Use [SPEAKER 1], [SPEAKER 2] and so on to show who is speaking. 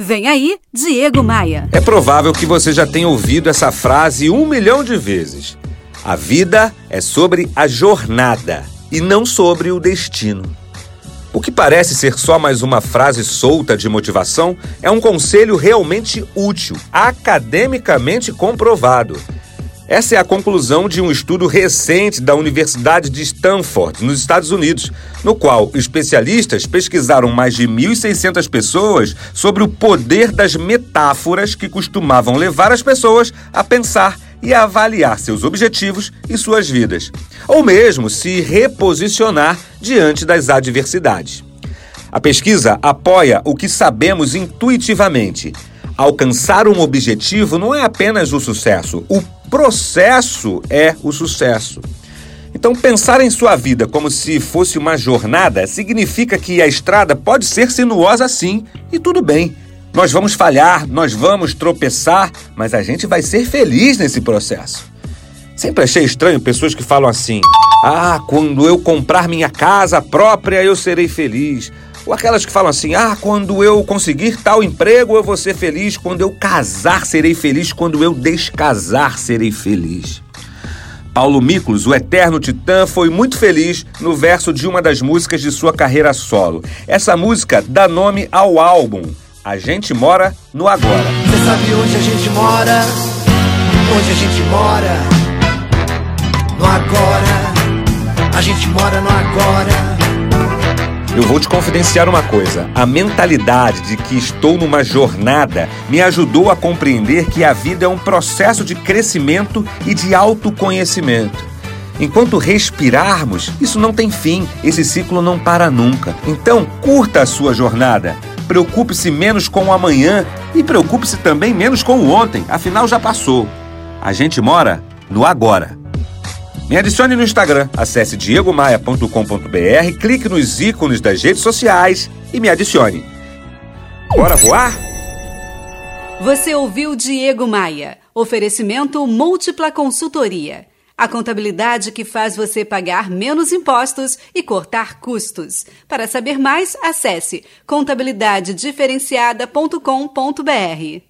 [SPEAKER 1] Vem aí, Diego Maia.
[SPEAKER 2] É provável que você já tenha ouvido essa frase um milhão de vezes. A vida é sobre a jornada e não sobre o destino. O que parece ser só mais uma frase solta de motivação é um conselho realmente útil, academicamente comprovado. Essa é a conclusão de um estudo recente da Universidade de Stanford, nos Estados Unidos, no qual especialistas pesquisaram mais de 1.600 pessoas sobre o poder das metáforas que costumavam levar as pessoas a pensar e a avaliar seus objetivos e suas vidas, ou mesmo se reposicionar diante das adversidades. A pesquisa apoia o que sabemos intuitivamente. Alcançar um objetivo não é apenas o sucesso, o processo é o sucesso. Então, pensar em sua vida como se fosse uma jornada significa que a estrada pode ser sinuosa sim, e tudo bem. Nós vamos falhar, nós vamos tropeçar, mas a gente vai ser feliz nesse processo. Sempre achei estranho pessoas que falam assim: ah, quando eu comprar minha casa própria eu serei feliz. Ou aquelas que falam assim: ah, quando eu conseguir tal emprego eu vou ser feliz, quando eu casar serei feliz, quando eu descasar serei feliz. Paulo Miklos, o eterno titã, foi muito feliz no verso de uma das músicas de sua carreira solo. Essa música dá nome ao álbum. A gente mora no agora.
[SPEAKER 3] Você sabe onde a gente mora? Onde a gente mora? No agora. A gente mora no agora.
[SPEAKER 2] Eu vou te confidenciar uma coisa: a mentalidade de que estou numa jornada me ajudou a compreender que a vida é um processo de crescimento e de autoconhecimento. Enquanto respirarmos, isso não tem fim, esse ciclo não para nunca. Então, curta a sua jornada. Preocupe-se menos com o amanhã e preocupe-se também menos com o ontem, afinal já passou. A gente mora no agora. Me adicione no Instagram, acesse diegomaia.com.br, clique nos ícones das redes sociais e me adicione. Bora voar?
[SPEAKER 1] Você ouviu Diego Maia. Oferecimento Múltipla Consultoria. A contabilidade que faz você pagar menos impostos e cortar custos. Para saber mais, acesse contabilidadediferenciada.com.br.